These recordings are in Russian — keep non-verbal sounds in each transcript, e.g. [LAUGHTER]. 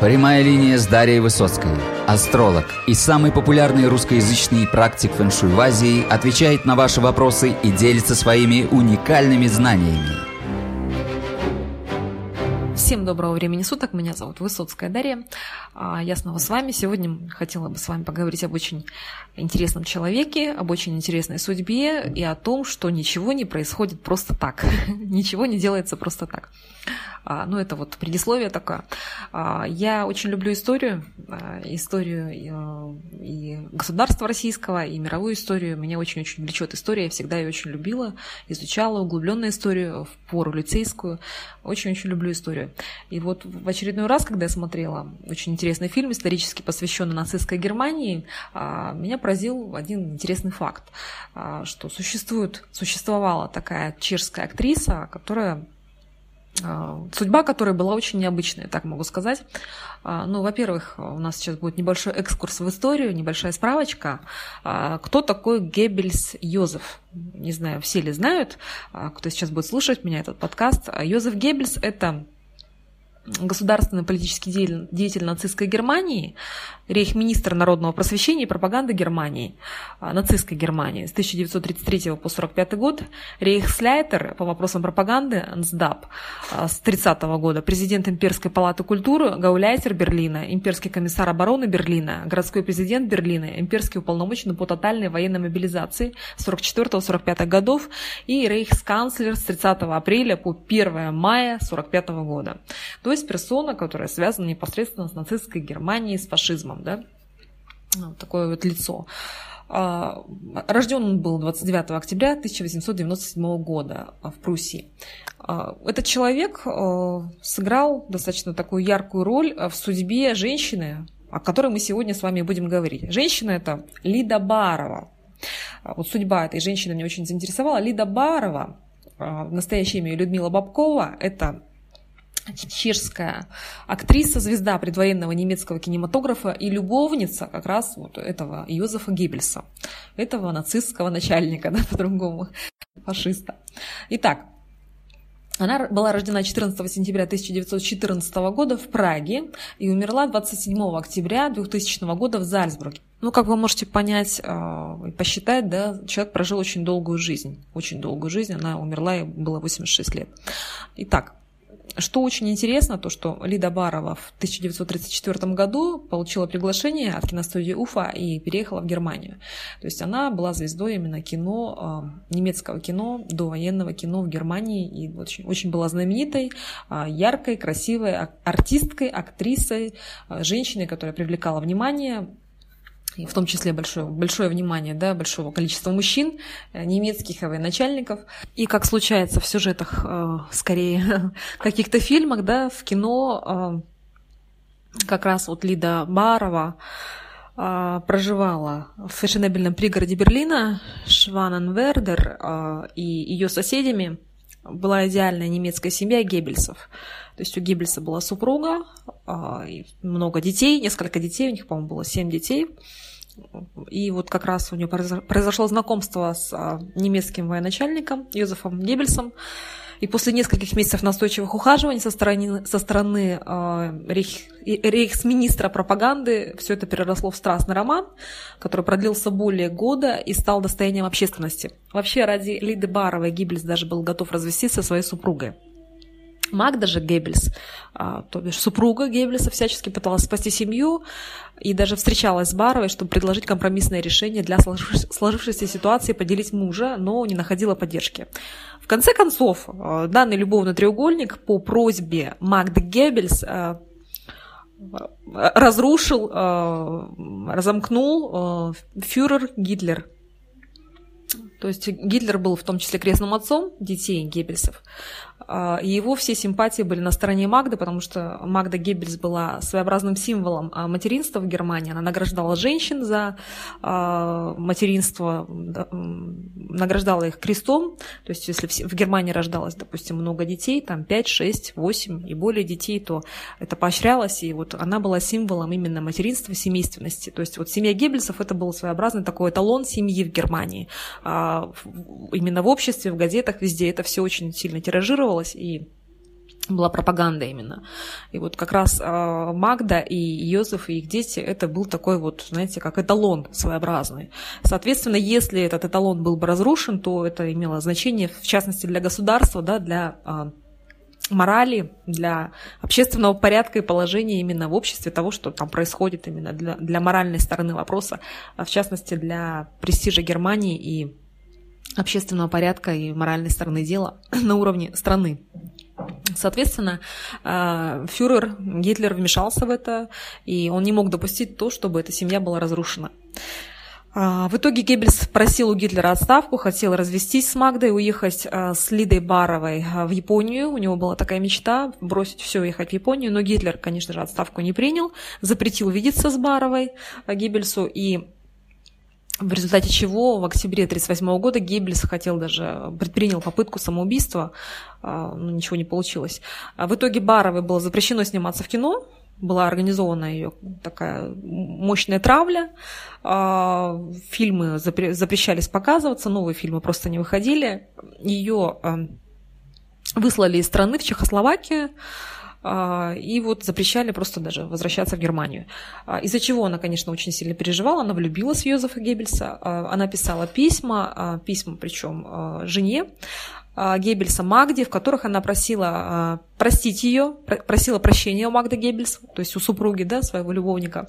Прямая линия с Дарьей Высоцкой. Астролог и самый популярный русскоязычный практик фэншуй в Азии отвечает на ваши вопросы и делится своими уникальными знаниями. Всем доброго времени суток, меня зовут Высоцкая Дарья. А, я снова с вами. Сегодня хотела бы с вами поговорить об очень интересном человеке, об очень интересной судьбе и о том, что ничего не происходит просто так. [LAUGHS] ничего не делается просто так. А, ну, это вот предисловие такое. А, я очень люблю историю, а, историю и государства российского, и мировую историю. Меня очень-очень влечет история, я всегда ее очень любила, изучала углубленную историю, в пору лицейскую. Очень-очень люблю историю. И вот в очередной раз, когда я смотрела очень интересный фильм, исторически посвященный нацистской Германии, меня поразил один интересный факт, что существует, существовала такая чешская актриса, которая судьба которой была очень необычная, так могу сказать. А, ну, во-первых, у нас сейчас будет небольшой экскурс в историю, небольшая справочка. А, кто такой Геббельс Йозеф? Не знаю, все ли знают, кто сейчас будет слушать меня этот подкаст. Йозеф Геббельс – это государственный политический деятель нацистской Германии, рейхминистр народного просвещения и пропаганды Германии, а, нацистской Германии с 1933 по 1945 год, рейхсляйтер по вопросам пропаганды НСДАП а, с 30 года, президент Имперской палаты культуры, гауляйтер Берлина, имперский комиссар обороны Берлина, городской президент Берлина, имперский уполномоченный по тотальной военной мобилизации с 44-45 годов и рейхсканцлер с 30 апреля по 1 мая 1945 года. То есть персона, которая связана непосредственно с нацистской Германией, с фашизмом, да, вот такое вот лицо. А, рожден он был 29 октября 1897 года в Пруссии. А, этот человек а, сыграл достаточно такую яркую роль в судьбе женщины, о которой мы сегодня с вами будем говорить. Женщина это Лида Барова. Вот судьба этой женщины меня очень заинтересовала. Лида Барова, настоящее имя Людмила Бабкова, это чешская актриса, звезда предвоенного немецкого кинематографа и любовница как раз вот этого Йозефа Геббельса, этого нацистского начальника, [LAUGHS] да, по-другому, фашиста. Итак, она была рождена 14 сентября 1914 года в Праге и умерла 27 октября 2000 года в Зальцбурге. Ну, как вы можете понять э, и посчитать, да, человек прожил очень долгую жизнь. Очень долгую жизнь. Она умерла и было 86 лет. Итак, что очень интересно, то, что Лида Барова в 1934 году получила приглашение от киностудии Уфа и переехала в Германию. То есть она была звездой именно кино, а, немецкого кино, до военного кино в Германии, и очень, очень была знаменитой, а, яркой, красивой артисткой, актрисой, а, женщиной, которая привлекала внимание в том числе большое, большое внимание да, большого количества мужчин, э, немецких военачальников. И как случается в сюжетах, э, скорее, [LAUGHS] каких-то фильмах, да, в кино э, как раз вот Лида Барова проживала в фешенебельном пригороде Берлина, Шваненвердер, и ее соседями была идеальная немецкая семья Геббельсов. То есть у Геббельса была супруга, много детей, несколько детей, у них, по-моему, было семь детей. И вот как раз у нее произошло знакомство с а, немецким военачальником Йозефом Геббельсом. И после нескольких месяцев настойчивых ухаживаний со стороны, со стороны э, рейх, рейхсминистра пропаганды все это переросло в страстный роман, который продлился более года и стал достоянием общественности. Вообще ради Лиды Баровой Гиббельс даже был готов развестись со своей супругой. Магда же Геббельс, а, то бишь супруга Геббельса, всячески пыталась спасти семью и даже встречалась с Баровой, чтобы предложить компромиссное решение для сложившейся ситуации поделить мужа, но не находила поддержки. В конце концов, а, данный любовный треугольник по просьбе Магды Геббельс а, разрушил, разомкнул фюрер Гитлер. То есть Гитлер был в том числе крестным отцом детей Геббельсов. А, его все симпатии были на стороне Магды, потому что Магда Геббельс была своеобразным символом а, материнства в Германии. Она награждала женщин за а, материнство, награждала их крестом. То есть если в Германии рождалось, допустим, много детей, там 5, 6, 8 и более детей, то это поощрялось, и вот она была символом именно материнства, семейственности. То есть вот семья Геббельсов это был своеобразный такой эталон семьи в Германии. Именно в обществе, в газетах, везде это все очень сильно тиражировалось, и была пропаганда именно. И вот как раз э, Магда и Йозеф и их дети, это был такой вот, знаете, как эталон своеобразный. Соответственно, если этот эталон был бы разрушен, то это имело значение, в частности, для государства, да, для э, морали, для общественного порядка и положения именно в обществе того, что там происходит именно для, для моральной стороны вопроса, а в частности, для престижа Германии и общественного порядка и моральной стороны дела [CLEARS THROAT] на уровне страны. Соответственно, э, фюрер Гитлер вмешался в это, и он не мог допустить то, чтобы эта семья была разрушена. А, в итоге Геббельс просил у Гитлера отставку, хотел развестись с Магдой, уехать э, с Лидой Баровой в Японию. У него была такая мечта бросить все и ехать в Японию, но Гитлер, конечно же, отставку не принял, запретил видеться с Баровой Геббельсу, и в результате чего в октябре 1938 года Геббельс хотел даже, предпринял попытку самоубийства, а, но ничего не получилось. А в итоге Баровой было запрещено сниматься в кино, была организована ее такая мощная травля, а, фильмы запрещались показываться, новые фильмы просто не выходили. Ее выслали из страны в Чехословакию, и вот запрещали просто даже возвращаться в Германию. А, из-за чего она, конечно, очень сильно переживала, она влюбилась в Йозефа Геббельса, а, она писала письма, письма причем жене, Геббельса Магде, в которых она просила простить ее, просила прощения у Магды Геббельс, то есть у супруги, да, своего любовника,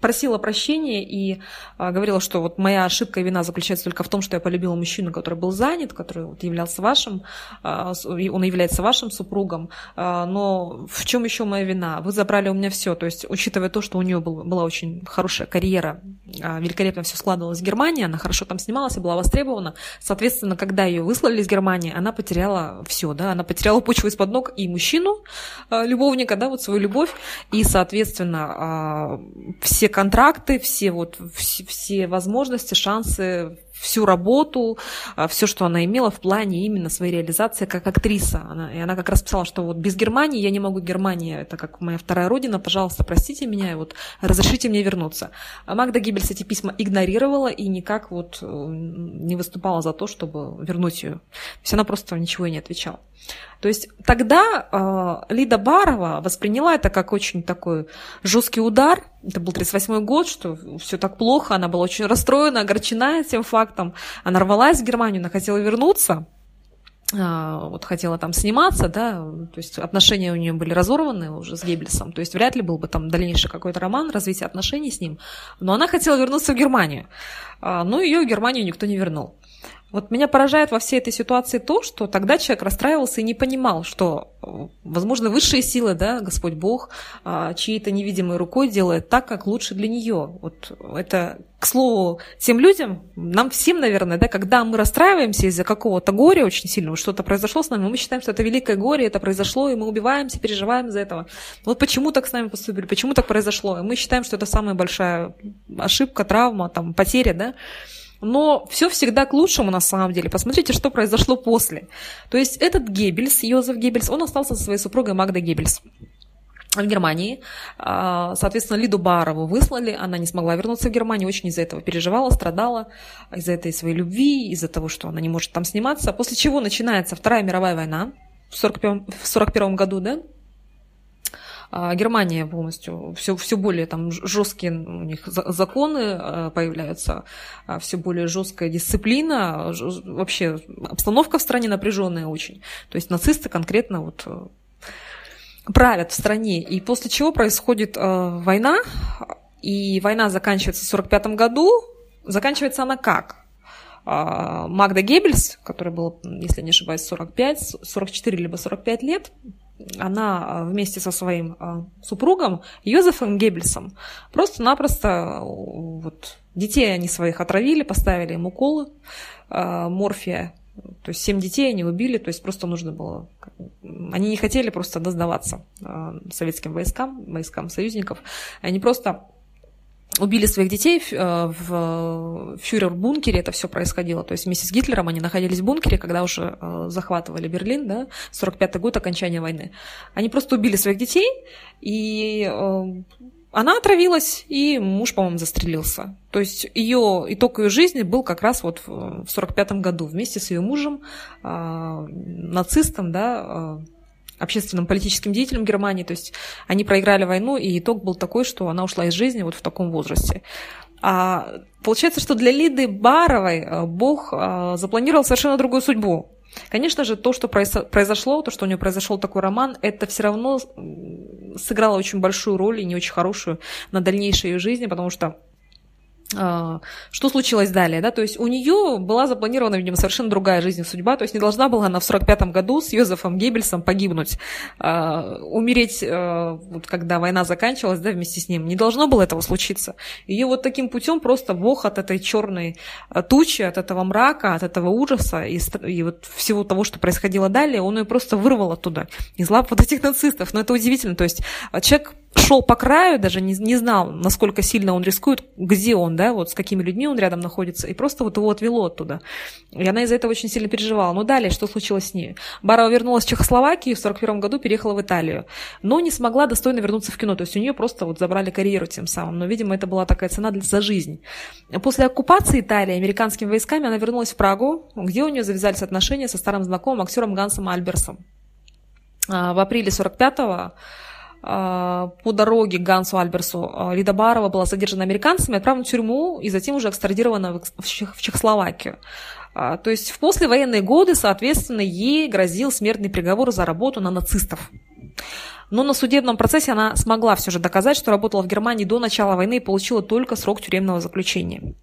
просила прощения и а, говорила, что вот моя ошибка и вина заключается только в том, что я полюбила мужчину, который был занят, который вот являлся вашим, а, он является вашим супругом, а, но в чем еще моя вина? Вы забрали у меня все, то есть учитывая то, что у нее был, была очень хорошая карьера, великолепно все складывалось в Германии, она хорошо там снималась и была востребована, соответственно, когда ее выслали из Германии, она потеряла все, да, она потеряла почву из-под ног и мужчину, а, любовника, да, вот свою любовь, и, соответственно, а, все контракты, все, вот, все возможности, шансы всю работу, а, все, что она имела в плане именно своей реализации как актриса. Она, и она как раз писала, что вот без Германии я не могу, Германия это как моя вторая родина, пожалуйста, простите меня и вот разрешите мне вернуться. А Магда Гиббельс эти письма игнорировала и никак вот э, не выступала за то, чтобы вернуть ее. То есть она просто ничего и не отвечала. То есть тогда э, Лида Барова восприняла это как очень такой жесткий удар. Это был 38 год, что все так плохо, она была очень расстроена, огорчена этим фактом. Она рвалась в Германию, она хотела вернуться, э, вот хотела там сниматься, да, то есть отношения у нее были разорваны уже с Геббельсом, то есть вряд ли был бы там дальнейший какой-то роман, развитие отношений с ним, но она хотела вернуться в Германию, э, но ее в Германию никто не вернул. Вот меня поражает во всей этой ситуации то, что тогда человек расстраивался и не понимал, что, возможно, высшие силы, да, Господь Бог, а, чьей-то невидимой рукой делает так, как лучше для нее. Вот это, к слову, тем людям, нам всем, наверное, да, когда мы расстраиваемся из-за какого-то горя очень сильного, что-то произошло с нами, мы считаем, что это великое горе, это произошло, и мы убиваемся, переживаем из-за этого. Вот почему так с нами поступили, почему так произошло? И мы считаем, что это самая большая ошибка, травма, там, потеря, да, но все всегда к лучшему на самом деле. Посмотрите, что произошло после. То есть этот Геббельс, Йозеф Геббельс, он остался со своей супругой Магдой Геббельс в Германии. А, соответственно, Лиду Барову выслали, она не смогла вернуться в Германию, очень из-за этого переживала, страдала, из-за этой своей любви, из-за того, что она не может там сниматься. После чего начинается Вторая мировая война в 1941 году, да, Германия полностью все, все более там жесткие у них законы а, появляются, а, все более жесткая дисциплина, вообще обстановка в стране напряженная очень. То есть нацисты конкретно вот э, правят в стране. И после чего происходит э, война, и война заканчивается в 1945 году. Заканчивается она как? Магда Геббельс, который был, если не ошибаюсь, 45, 44 либо 45 лет, она а, вместе со своим а, супругом Йозефом Геббельсом просто-напросто вот, детей они своих отравили, поставили им уколы а, морфия. То есть семь детей они убили, то есть просто нужно было... Они не хотели просто сдаваться советским войскам, войскам союзников. Они просто убили своих детей э, в фюрер-бункере, это все происходило. То есть вместе с Гитлером они находились в бункере, когда уже э, захватывали Берлин, да, 45-й год окончания войны. Они просто убили своих детей и э, она отравилась, и муж, по-моему, застрелился. То есть ее итог ее жизни был как раз вот в 45 году вместе с ее мужем, нацистом, да, общественным политическим деятелем Германии. То есть они проиграли войну, и итог был такой, что она ушла из жизни вот в таком возрасте. А получается, что для Лиды Баровой э, Бог э, запланировал совершенно другую судьбу. Конечно же, то, что произошло, то, что у нее произошел такой роман, это все равно сыграло очень большую роль и не очень хорошую на дальнейшей ее жизни, потому что что случилось далее, да, то есть у нее была запланирована, видимо, совершенно другая жизнь, судьба, то есть не должна была она в 45 году с Йозефом Геббельсом погибнуть, э, умереть, э, вот когда война заканчивалась, да, вместе с ним, не должно было этого случиться. Ее вот таким путем просто Бог от этой черной тучи, от этого мрака, от этого ужаса и, и вот всего того, что происходило далее, он ее просто вырвал оттуда, из лап вот этих нацистов, но это удивительно, то есть человек шел по краю, даже не, не знал, насколько сильно он рискует, где он, да, вот с какими людьми он рядом находится, и просто вот его отвело оттуда. И она из-за этого очень сильно переживала. Но далее, что случилось с ней? Барова вернулась в Чехословакию, в 41 году переехала в Италию, но не смогла достойно вернуться в кино, то есть у нее просто вот забрали карьеру тем самым, но, видимо, это была такая цена за жизнь. После оккупации Италии американскими войсками она вернулась в Прагу, где у нее завязались отношения со старым знакомым актером Гансом Альберсом. А, в апреле 45-го а, по дороге к Гансу Альберсу а, Лида Барова была задержана американцами, отправлена в тюрьму и затем уже экстрадирована в Чехословакию. А, то есть в послевоенные годы, соответственно, ей грозил смертный приговор за работу на нацистов. Но на судебном процессе она смогла все же доказать, что работала в Германии до начала войны и получила только срок тюремного заключения.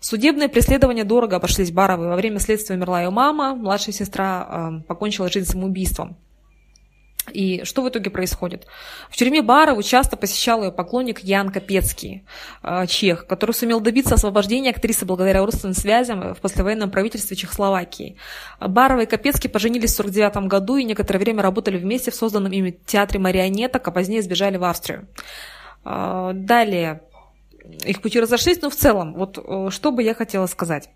Судебные преследования дорого обошлись Баровой. Во время следствия умерла ее мама, младшая сестра покончила жизнь самоубийством. И что в итоге происходит? В тюрьме Барову часто посещал ее поклонник Ян Капецкий, э, чех, который сумел добиться освобождения актрисы благодаря родственным связям в послевоенном правительстве Чехословакии. Барова и Капецкий поженились в 1949 году и некоторое время работали вместе в созданном ими театре марионеток, а позднее сбежали в Австрию. Э, далее, их пути разошлись, но в целом, вот э, что бы я хотела сказать.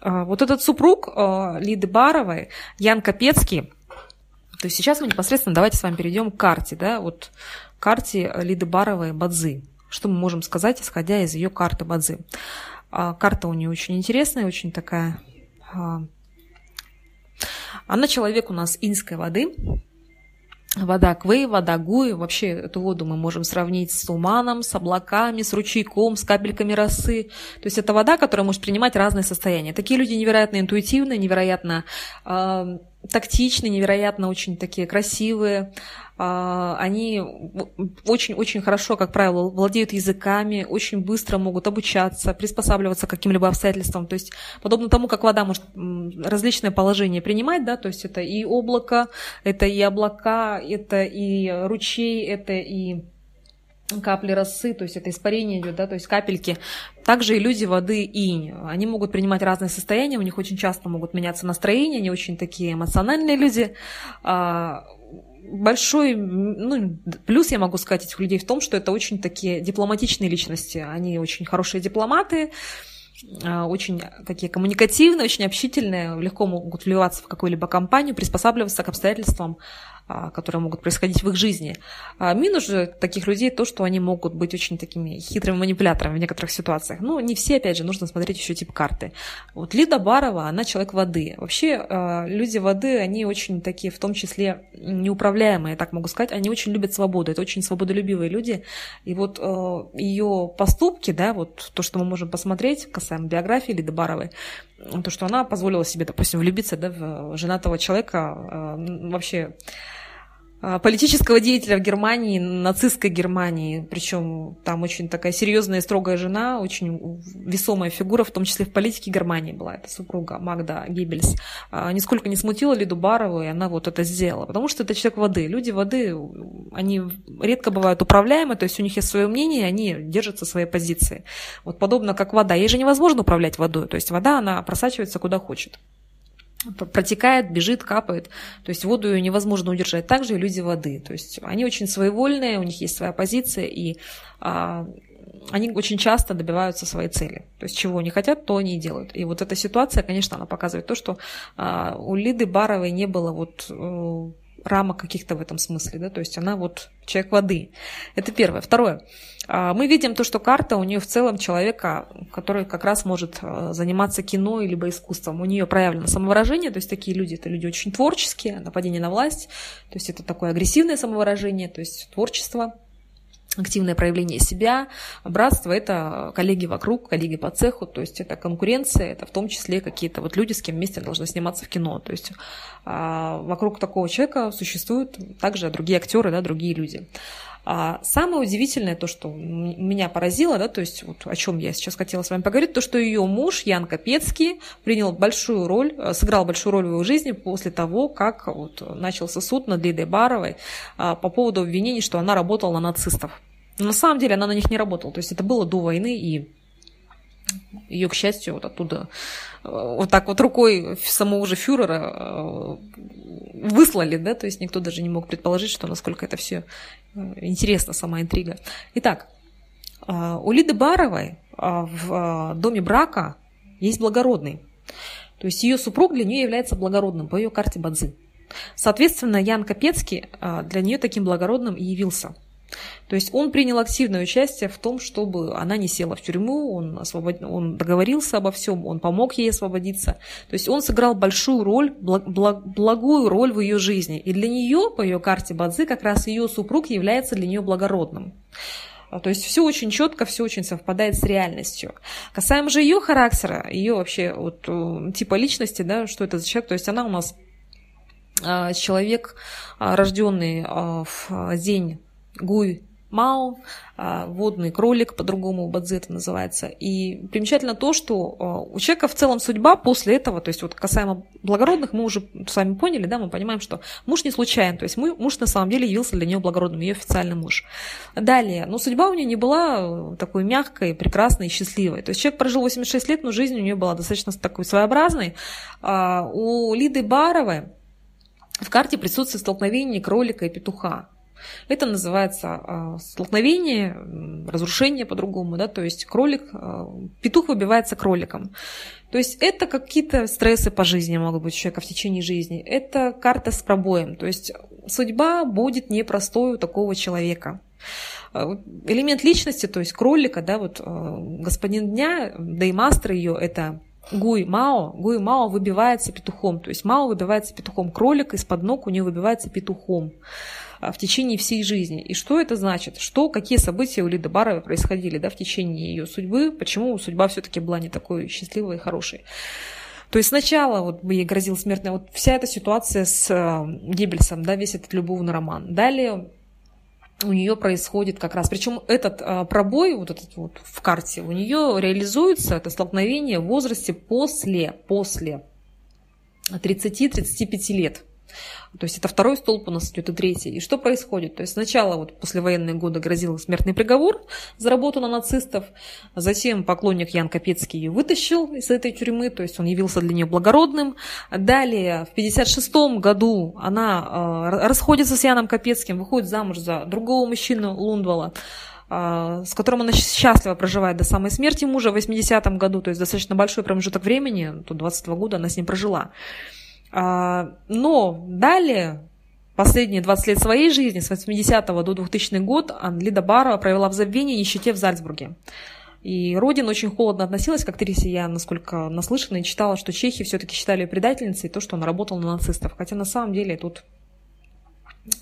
Вот этот супруг Лиды Баровой, Ян Капецкий, то есть сейчас мы непосредственно давайте с вами перейдем к карте, да, вот карте Лиды Баровой Бадзы. Что мы можем сказать, исходя из ее карты Бадзы? А, карта у нее очень интересная, очень такая... А, она человек у нас инской воды, Вода Квей, вода Гуи, вообще эту воду мы можем сравнить с туманом, с облаками, с ручейком, с капельками росы. То есть это вода, которая может принимать разные состояния. Такие люди невероятно интуитивные, невероятно э, тактичные, невероятно очень такие красивые. А, они очень-очень хорошо, как правило, владеют языками, очень быстро могут обучаться, приспосабливаться к каким-либо обстоятельствам. То есть подобно тому, как вода может различные положения принимать, да, то есть это и облако, это и облака, это и ручей, это и капли росы, то есть это испарение идет, да, то есть капельки. Также и люди воды инь. Они могут принимать разные состояния, у них очень часто могут меняться настроения, они очень такие эмоциональные люди. А, большой ну, плюс я могу сказать этих людей в том, что это очень такие дипломатичные личности. Они очень хорошие дипломаты, а, очень такие коммуникативные, очень общительные, легко могут вливаться в какую-либо компанию, приспосабливаться к обстоятельствам, которые могут происходить в их жизни. А минус же таких людей то, что они могут быть очень такими хитрыми манипуляторами в некоторых ситуациях. Ну, не все, опять же, нужно смотреть еще тип карты. Вот Лида Барова, она человек воды. Вообще, а, люди воды, они очень такие, в том числе, неуправляемые, так могу сказать, они очень любят свободу, это очень свободолюбивые люди. И вот ее поступки, да, вот то, что мы можем посмотреть касаемо биографии Лиды Баровой, то, что она позволила себе, допустим, влюбиться да, в женатого человека, вообще а, политического деятеля в Германии, нацистской Германии, причем там очень такая серьезная и строгая жена, очень весомая фигура, в том числе в политике Германии была эта супруга Магда Геббельс, а, нисколько не смутила Лиду Барову, и она вот это сделала, потому что это человек воды. Люди воды, они редко бывают управляемы, то есть у них есть свое мнение, они держатся своей позиции. Вот подобно как вода. Ей же невозможно управлять водой, то есть вода, она просачивается куда хочет протекает, бежит, капает. То есть воду невозможно удержать. Также и люди воды. То есть они очень своевольные, у них есть своя позиция, и а, они очень часто добиваются своей цели. То есть чего они хотят, то они и делают. И вот эта ситуация, конечно, она показывает то, что а, у Лиды Баровой не было вот... Рамок каких-то в этом смысле, да, то есть она вот человек воды. Это первое. Второе. А, мы видим то, что карта у нее в целом человека, который как раз может а, заниматься кино либо искусством. У нее проявлено самовыражение, то есть такие люди, это люди очень творческие, нападение на власть, то есть это такое агрессивное самовыражение, то есть творчество, активное проявление себя. Братство – это коллеги вокруг, коллеги по цеху, то есть это конкуренция, это в том числе какие-то вот люди, с кем вместе должны сниматься в кино. То есть а, вокруг такого человека существуют также другие актеры, да, другие люди. А самое удивительное, то, что меня поразило, да, то есть вот о чем я сейчас хотела с вами поговорить, то, что ее муж Ян Капецкий принял большую роль, э, сыграл большую роль в его жизни после того, как вот начался суд над Лидой Баровой а, по поводу обвинений, что она работала на нацистов. Но на самом деле она на них не работала, то есть это было до войны, и ее, к счастью, вот оттуда э, вот так вот рукой самого же фюрера э, выслали, да, то есть никто даже не мог предположить, что насколько это все э, интересно, сама интрига. Итак, у Лиды Баровой в доме брака есть благородный. То есть ее супруг для нее является благородным по ее карте Бадзы. Соответственно, Ян Капецкий для нее таким благородным и явился – то есть он принял активное участие в том, чтобы она не села в тюрьму, он, освобод... он договорился обо всем, он помог ей освободиться. То есть он сыграл большую роль, благ... благую роль в ее жизни. И для нее, по ее карте Бадзы, как раз ее супруг является для нее благородным. А, то есть все очень четко, все очень совпадает с реальностью. Касаемо же ее характера, ее вообще вот, э, типа личности, да, что это за человек, то есть она у нас а, человек, а, рожденный в день Гуй Мао, а, водный кролик, по-другому Бадзи это называется. И примечательно то, что а, у человека в целом судьба после этого, то есть вот касаемо благородных, мы уже с вами поняли, да, мы понимаем, что муж не случайен, то есть муж на самом деле явился для нее благородным, ее официальный муж. Далее, но судьба у нее не была такой мягкой, прекрасной и счастливой. То есть человек прожил 86 лет, но жизнь у нее была достаточно такой своеобразной. А у Лиды Баровой в карте присутствует столкновение кролика и петуха. Это называется а, столкновение, разрушение по-другому, да, то есть кролик, а, петух выбивается кроликом. То есть это какие-то стрессы по жизни могут быть у человека в течение жизни. Это карта с пробоем. То есть судьба будет непростой у такого человека. А, элемент личности, то есть кролика, да, вот господин дня, да и мастер ее, это Гуй Мао, Гуй Мао выбивается петухом, то есть Мао выбивается петухом, кролик из-под ног у нее выбивается петухом. А, в течение всей жизни. И что это значит? Что, какие события у Лиды Баровой происходили да, в течение ее судьбы? Почему судьба все-таки была не такой счастливой и хорошей? То есть сначала вот ей грозил смертная, вот вся эта ситуация с э, Геббельсом, да, весь этот любовный роман. Далее у нее происходит как раз, причем этот а, пробой вот этот вот в карте, у нее реализуется это столкновение в возрасте после, после 30-35 лет. То есть это второй столб у нас идет и третий. И что происходит? То есть сначала вот после военные годы грозил смертный приговор за работу на нацистов, затем поклонник Ян Капецкий ее вытащил из этой тюрьмы, то есть он явился для нее благородным. Далее в 1956 году она э, расходится с Яном Капецким, выходит замуж за другого мужчину Лундвала э, с которым она счастливо проживает до самой смерти мужа в 80-м году, то есть достаточно большой промежуток времени, тут 22 года она с ним прожила. А, но далее, последние 20 лет своей жизни, с 80 до 2000 год, Лида Барова провела в забвении и нищете в Зальцбурге. И Родина очень холодно относилась к актрисе. Я, насколько наслышана и читала, что чехи все-таки считали ее предательницей, то, что она работала на нацистов. Хотя на самом деле тут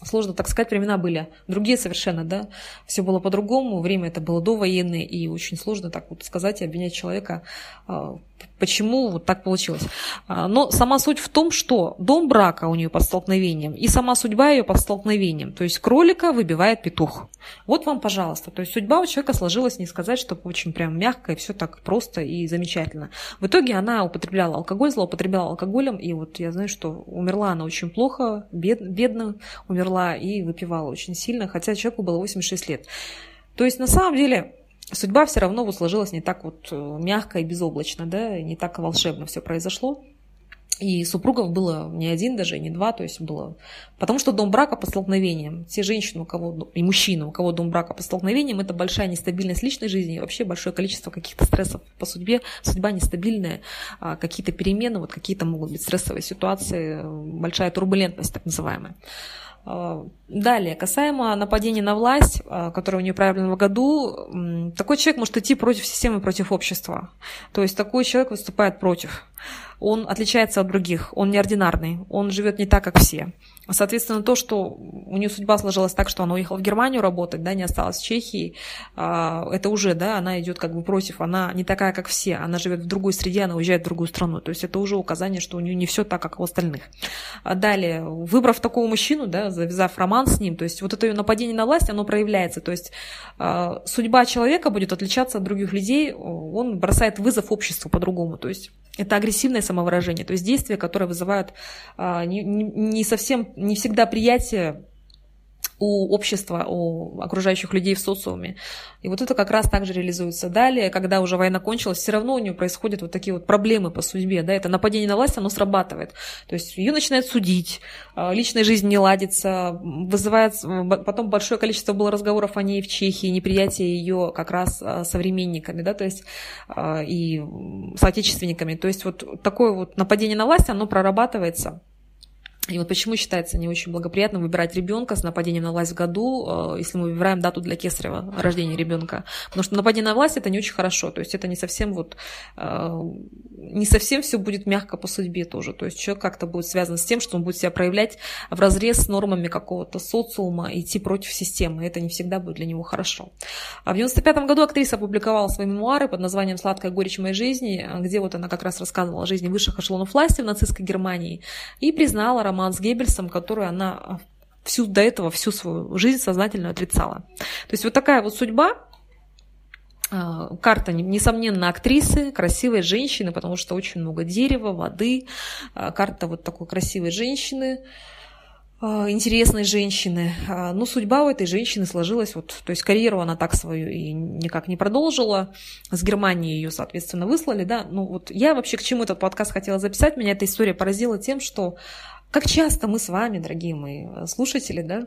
сложно так сказать, времена были другие совершенно, да, все было по-другому, время это было довоенное, и очень сложно так вот сказать и обвинять человека, а, почему вот так получилось. А, но сама суть в том, что дом брака у нее под столкновением, и сама судьба ее под столкновением, то есть кролика выбивает петух. Вот вам, пожалуйста, то есть судьба у человека сложилась, не сказать, что очень прям мягко и все так просто и замечательно. В итоге она употребляла алкоголь, злоупотребляла алкоголем, и вот я знаю, что умерла она очень плохо, бед, бедно, умерла и выпивала очень сильно, хотя человеку было 86 лет. То есть на самом деле судьба все равно вот сложилась не так вот э, мягко и безоблачно, да, не так волшебно все произошло. И супругов было не один даже, не два, то есть было... Потому что дом брака по столкновениям, те женщины, у кого, и мужчины, у кого дом брака по столкновениям, это большая нестабильность личной жизни и вообще большое количество каких-то стрессов по судьбе. Судьба нестабильная, а, какие-то перемены, вот какие-то могут быть стрессовые ситуации, большая турбулентность так называемая. А, далее, касаемо нападения на власть, а, которое у нее проявлено в году, такой человек может идти против системы, против общества. То есть такой человек выступает против он отличается от других, он неординарный, он живет не так, как все. Соответственно, то, что у нее судьба сложилась так, что она уехала в Германию работать, да, не осталась в Чехии, а, это уже, да, она идет как бы против, она не такая, как все, она живет в другой среде, она уезжает в другую страну, то есть это уже указание, что у нее не все так, как у остальных. А далее, выбрав такого мужчину, да, завязав роман с ним, то есть вот это ее нападение на власть, оно проявляется, то есть а, судьба человека будет отличаться от других людей, он бросает вызов обществу по-другому, то есть это агрессивное самовыражение, то есть действия, которые вызывают не, не совсем не всегда приятие у общества, у окружающих людей в социуме. И вот это как раз также реализуется. Далее, когда уже война кончилась, все равно у нее происходят вот такие вот проблемы по судьбе. Да, это нападение на власть, оно срабатывает. То есть ее начинают судить, а, личная жизнь не ладится, вызывает потом большое количество было разговоров о ней в Чехии, неприятие ее как раз а, современниками, да, то есть а, и соотечественниками. То есть вот такое вот нападение на власть, оно прорабатывается и вот почему считается не очень благоприятным выбирать ребенка с нападением на власть в году, э, если мы выбираем дату для кесарева рождения ребенка. Потому что нападение на власть это не очень хорошо. То есть это не совсем вот э, не совсем все будет мягко по судьбе тоже. То есть человек как-то будет связан с тем, что он будет себя проявлять в разрез с нормами какого-то социума, идти против системы. Это не всегда будет для него хорошо. А в 95 году актриса опубликовала свои мемуары под названием «Сладкая горечь моей жизни», где вот она как раз рассказывала о жизни высших эшелонов власти в нацистской Германии и признала с Геббельсом, который она всю до этого всю свою жизнь сознательно отрицала. То есть вот такая вот судьба, а, карта, несомненно, актрисы, красивой женщины, потому что очень много дерева, воды. А, карта вот такой красивой женщины, а, интересной женщины. Но судьба у этой женщины сложилась, вот, то есть карьеру она так свою и никак не продолжила. С Германии ее, соответственно, выслали, да. Ну вот я вообще к чему этот подкаст хотела записать, меня эта история поразила тем, что как часто мы с вами, дорогие мои э, слушатели, да,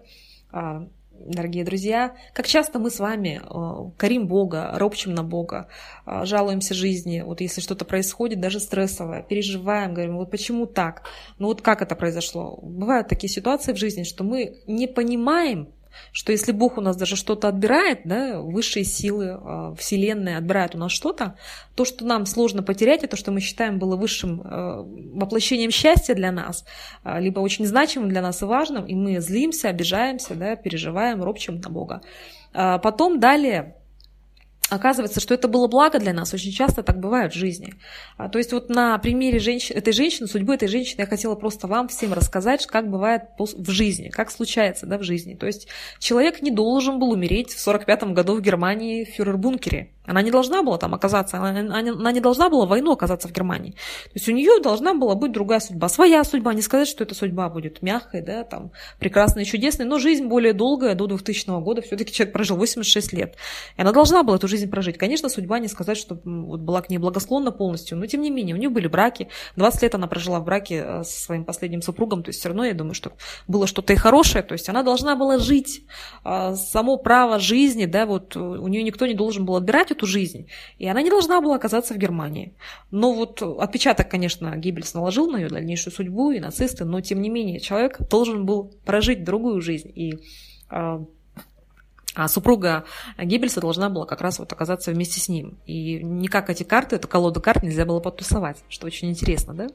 а, дорогие друзья, как часто мы с вами э, корим Бога, ропчем на Бога, э, жалуемся жизни, вот если что-то происходит, даже стрессовое, переживаем, говорим, вот почему так, ну вот как это произошло. Бывают такие ситуации в жизни, что мы не понимаем, что если Бог у нас даже что-то отбирает, да, высшие силы, а, Вселенная отбирает у нас что-то, то, что нам сложно потерять, и то, что мы считаем было высшим а, воплощением счастья для нас, а, либо очень значимым для нас и важным, и мы злимся, обижаемся, да, переживаем, ропчем на Бога. Потом далее оказывается, что это было благо для нас. Очень часто так бывает в жизни. А, то есть вот на примере женщин, этой женщины, судьбы этой женщины, я хотела просто вам всем рассказать, как бывает в жизни, как случается да, в жизни. То есть человек не должен был умереть в 45 году в Германии в фюрер-бункере. Она не должна была там оказаться, она, она не должна была войну оказаться в Германии. То есть у нее должна была быть другая судьба, своя судьба. Не сказать, что эта судьба будет мягкой, да, там, прекрасной, чудесной, но жизнь более долгая, до 2000 года. Все-таки человек прожил 86 лет. И она должна была эту жизнь прожить. Конечно, судьба не сказать, что вот была к ней благосклонна полностью, но тем не менее, у нее были браки. 20 лет она прожила в браке э, со своим последним супругом, то есть все равно, я думаю, что было что-то и хорошее. То есть она должна была жить. А, само право жизни, да, вот у нее никто не должен был отбирать эту жизнь, и она не должна была оказаться в Германии. Но вот отпечаток, конечно, Гиббельс наложил на ее дальнейшую судьбу и нацисты, но тем не менее человек должен был прожить другую жизнь. И а, а супруга Геббельса должна была как раз вот оказаться вместе с ним. И никак эти карты, эту колоду карт нельзя было подтусовать, что очень интересно, да?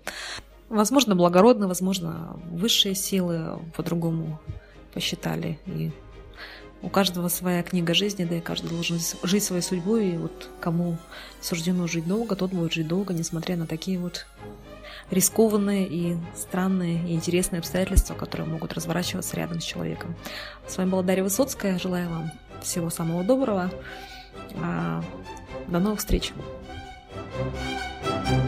Возможно, благородно, возможно, высшие силы по-другому посчитали и у каждого своя книга жизни, да и каждый должен жить своей судьбой, и вот кому суждено жить долго, тот будет жить долго, несмотря на такие вот рискованные и странные и интересные обстоятельства, которые могут разворачиваться рядом с человеком. С вами была Дарья Высоцкая. Желаю вам всего самого доброго. А, до новых встреч. thank you